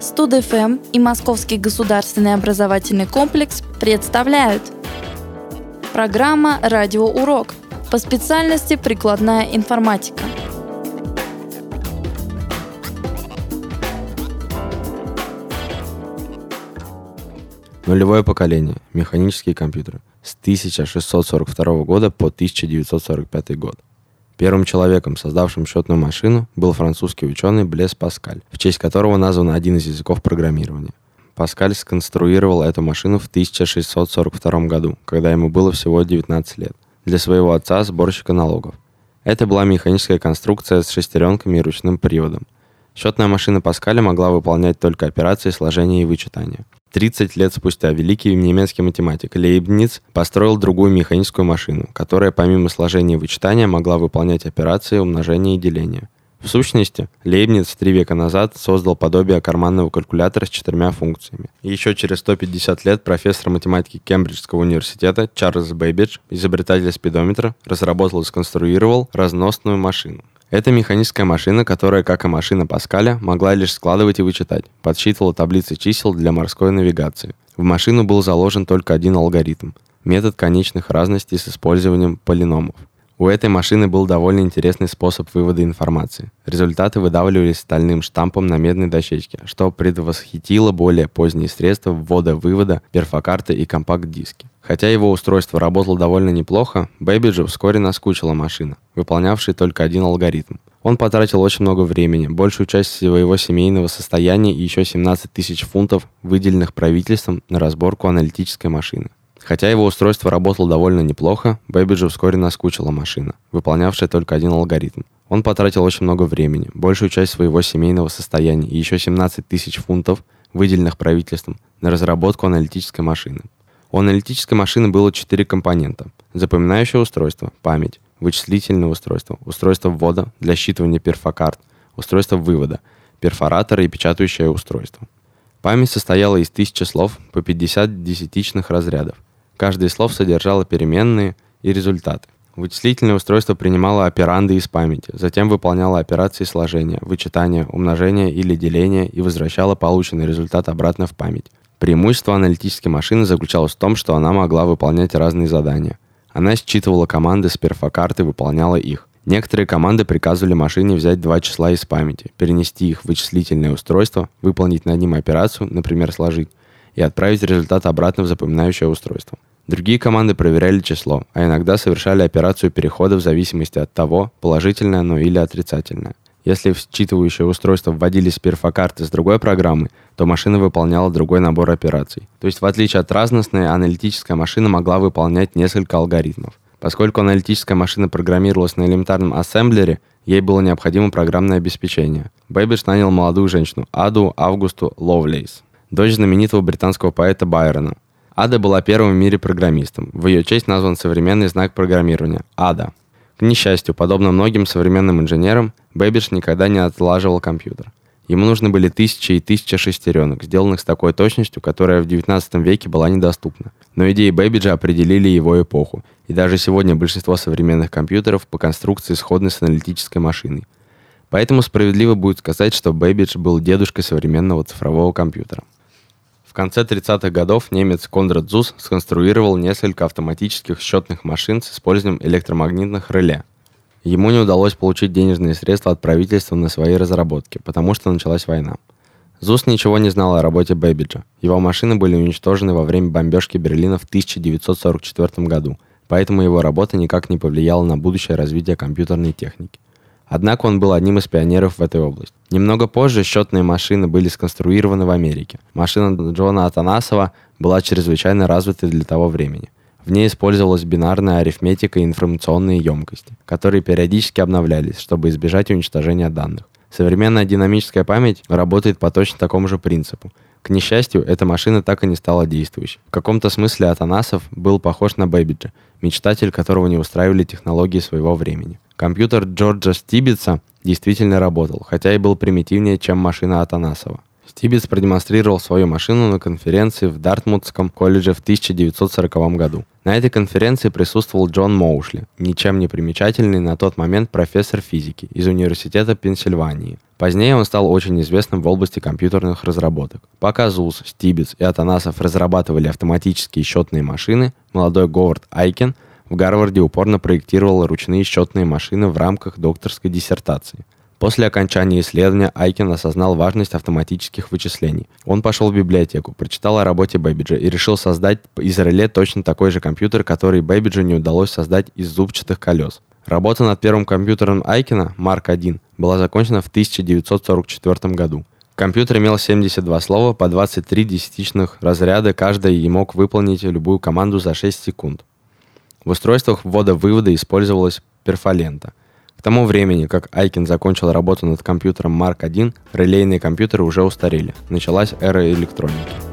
Студ-ФМ и Московский государственный образовательный комплекс представляют Программа «Радиоурок» по специальности «Прикладная информатика». Нулевое поколение. Механические компьютеры. С 1642 года по 1945 год. Первым человеком, создавшим счетную машину, был французский ученый Блес Паскаль, в честь которого назван один из языков программирования. Паскаль сконструировал эту машину в 1642 году, когда ему было всего 19 лет, для своего отца, сборщика налогов. Это была механическая конструкция с шестеренками и ручным приводом. Счетная машина Паскаля могла выполнять только операции сложения и вычитания. 30 лет спустя великий немецкий математик Лейбниц построил другую механическую машину, которая помимо сложения и вычитания могла выполнять операции умножения и деления. В сущности, Лейбниц три века назад создал подобие карманного калькулятора с четырьмя функциями. Еще через 150 лет профессор математики Кембриджского университета Чарльз Бэйбидж, изобретатель спидометра, разработал и сконструировал разносную машину. Это механическая машина, которая, как и машина Паскаля, могла лишь складывать и вычитать, подсчитывала таблицы чисел для морской навигации. В машину был заложен только один алгоритм – метод конечных разностей с использованием полиномов. У этой машины был довольно интересный способ вывода информации. Результаты выдавливались стальным штампом на медной дощечке, что предвосхитило более поздние средства ввода-вывода, перфокарты и компакт-диски. Хотя его устройство работало довольно неплохо, Бэбиджу вскоре наскучила машина, выполнявшая только один алгоритм. Он потратил очень много времени, большую часть своего семейного состояния и еще 17 тысяч фунтов, выделенных правительством на разборку аналитической машины. Хотя его устройство работало довольно неплохо, Бэбиджу вскоре наскучила машина, выполнявшая только один алгоритм. Он потратил очень много времени, большую часть своего семейного состояния и еще 17 тысяч фунтов, выделенных правительством, на разработку аналитической машины. У аналитической машины было четыре компонента. Запоминающее устройство, память, вычислительное устройство, устройство ввода для считывания перфокарт, устройство вывода, перфоратор и печатающее устройство. Память состояла из тысячи слов по 50 десятичных разрядов. Каждое из слов содержало переменные и результаты. Вычислительное устройство принимало операнды из памяти, затем выполняло операции сложения, вычитания, умножения или деления и возвращало полученный результат обратно в память. Преимущество аналитической машины заключалось в том, что она могла выполнять разные задания. Она считывала команды с перфокарты и выполняла их. Некоторые команды приказывали машине взять два числа из памяти, перенести их в вычислительное устройство, выполнить над ним операцию, например, сложить, и отправить результат обратно в запоминающее устройство. Другие команды проверяли число, а иногда совершали операцию перехода в зависимости от того, положительное оно или отрицательное. Если в считывающее устройство вводились перфокарты с другой программы, то машина выполняла другой набор операций. То есть, в отличие от разностной, аналитическая машина могла выполнять несколько алгоритмов. Поскольку аналитическая машина программировалась на элементарном ассемблере, ей было необходимо программное обеспечение. Бэббидж нанял молодую женщину, Аду Августу Ловлейс, дочь знаменитого британского поэта Байрона. Ада была первым в мире программистом. В ее честь назван современный язык программирования – Ада. К несчастью, подобно многим современным инженерам, Бэббидж никогда не отлаживал компьютер. Ему нужны были тысячи и тысячи шестеренок, сделанных с такой точностью, которая в 19 веке была недоступна. Но идеи Бэббиджа определили его эпоху, и даже сегодня большинство современных компьютеров по конструкции сходны с аналитической машиной. Поэтому справедливо будет сказать, что Бэббидж был дедушкой современного цифрового компьютера конце 30-х годов немец Конрад Зус сконструировал несколько автоматических счетных машин с использованием электромагнитных реле. Ему не удалось получить денежные средства от правительства на свои разработки, потому что началась война. Зус ничего не знал о работе Бэбиджа. Его машины были уничтожены во время бомбежки Берлина в 1944 году, поэтому его работа никак не повлияла на будущее развитие компьютерной техники. Однако он был одним из пионеров в этой области. Немного позже счетные машины были сконструированы в Америке. Машина Джона Атанасова была чрезвычайно развитой для того времени. В ней использовалась бинарная арифметика и информационные емкости, которые периодически обновлялись, чтобы избежать уничтожения данных. Современная динамическая память работает по точно такому же принципу. К несчастью, эта машина так и не стала действующей. В каком-то смысле Атанасов был похож на Бэбиджа, мечтатель которого не устраивали технологии своего времени. Компьютер Джорджа Стибица действительно работал, хотя и был примитивнее, чем машина Атанасова. Стибиц продемонстрировал свою машину на конференции в Дартмутском колледже в 1940 году. На этой конференции присутствовал Джон Моушли, ничем не примечательный на тот момент профессор физики из Университета Пенсильвании. Позднее он стал очень известным в области компьютерных разработок. Пока ЗУС, Стибец и Атанасов разрабатывали автоматические счетные машины, молодой Говард Айкен в Гарварде упорно проектировал ручные счетные машины в рамках докторской диссертации – После окончания исследования Айкен осознал важность автоматических вычислений. Он пошел в библиотеку, прочитал о работе Бэбиджа и решил создать из реле точно такой же компьютер, который Бэбиджу не удалось создать из зубчатых колес. Работа над первым компьютером Айкена, Марк 1, была закончена в 1944 году. Компьютер имел 72 слова по 23 десятичных разряда каждое и мог выполнить любую команду за 6 секунд. В устройствах ввода-вывода использовалась перфолента – к тому времени, как Айкин закончил работу над компьютером Mark I, релейные компьютеры уже устарели. Началась эра электроники.